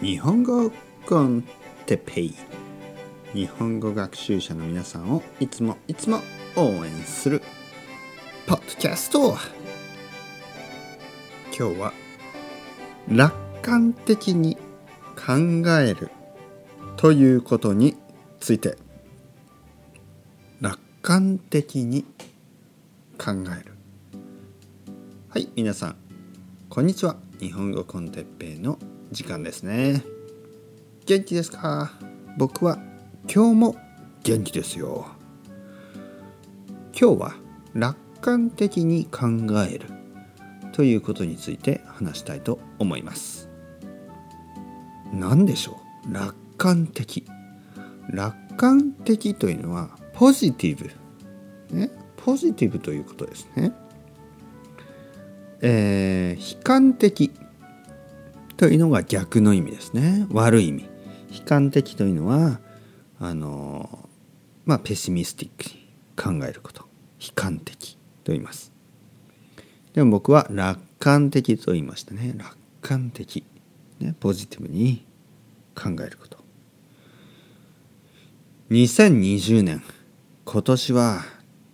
日本語コンテペイ。日本語学習者の皆さんをいつもいつも応援するポッドキャスト。今日は楽観的に考えるということについて楽観的に考える。はい皆さんこんにちは。日本語コンテッペイの時間ですね。元気ですか？僕は今日も元気ですよ。今日は楽観的に考えるということについて話したいと思います。何でしょう？楽観的。楽観的というのはポジティブ。ね？ポジティブということですね。えー、悲観的というのが逆の意味ですね。悪い意味。悲観的というのはあのまあペシミスティックに考えること。悲観的と言います。でも僕は楽観的と言いましたね。楽観的、ね、ポジティブに考えること。2020年今年は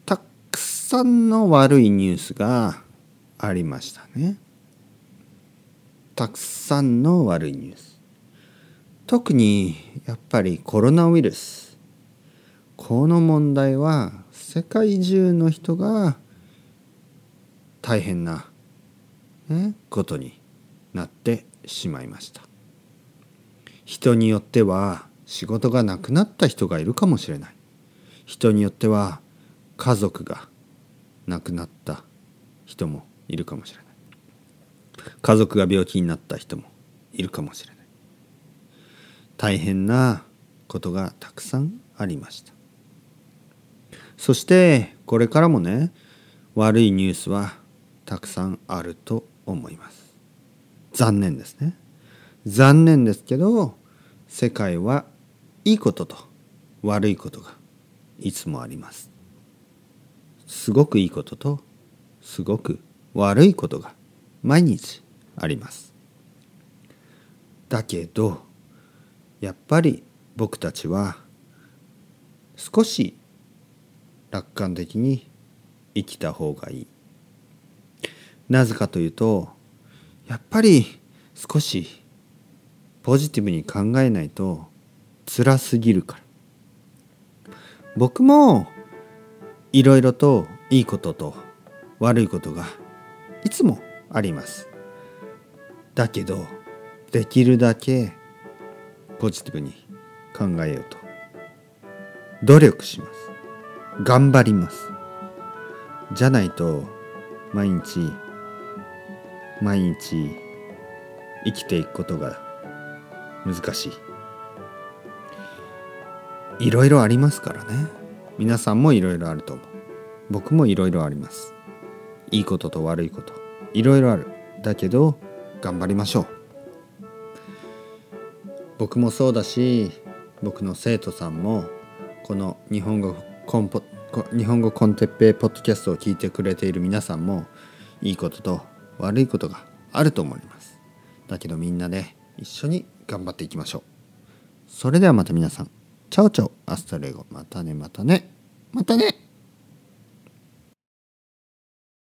たくさんの悪いニュースがありましたね。たくさんの悪いニュース。特にやっぱりコロナウイルス。この問題は世界中の人が大変な、ね、ことになってしまいました。人によっては仕事がなくなった人がいるかもしれない。人によっては家族が亡くなった人もいるかもしれない。家族が病気になった人もいるかもしれない。大変なことがたくさんありました。そしてこれからもね悪いニュースはたくさんあると思います。残念ですね。残念ですけど世界はいいことと悪いことがいつもあります。すごくいいこととすごく悪いことが毎日あります。だけどやっぱり僕たちは少し楽観的に生きた方がいい。なぜかというとやっぱり少しポジティブに考えないと辛すぎるから。僕もいろいろといいことと悪いことがいつもあります。だけどできるだけポジティブに考えようと。努力します。頑張ります。じゃないと毎日毎日生きていくことが難しい。いろいろありますからね。皆さんもいろいろあると思う。僕もいろいろあります。いいことと悪いこと。いろいろある。だけど頑張りましょう。僕もそうだし僕の生徒さんもこの日本語コンポ日本語コンテッペイポッドキャストを聞いてくれている皆さんもいいことと悪いことがあると思います。だけどみんなで一緒に頑張っていきましょう。それではまた皆さん。 Ciao ciao。 Hasta luego。またねまたね。またね。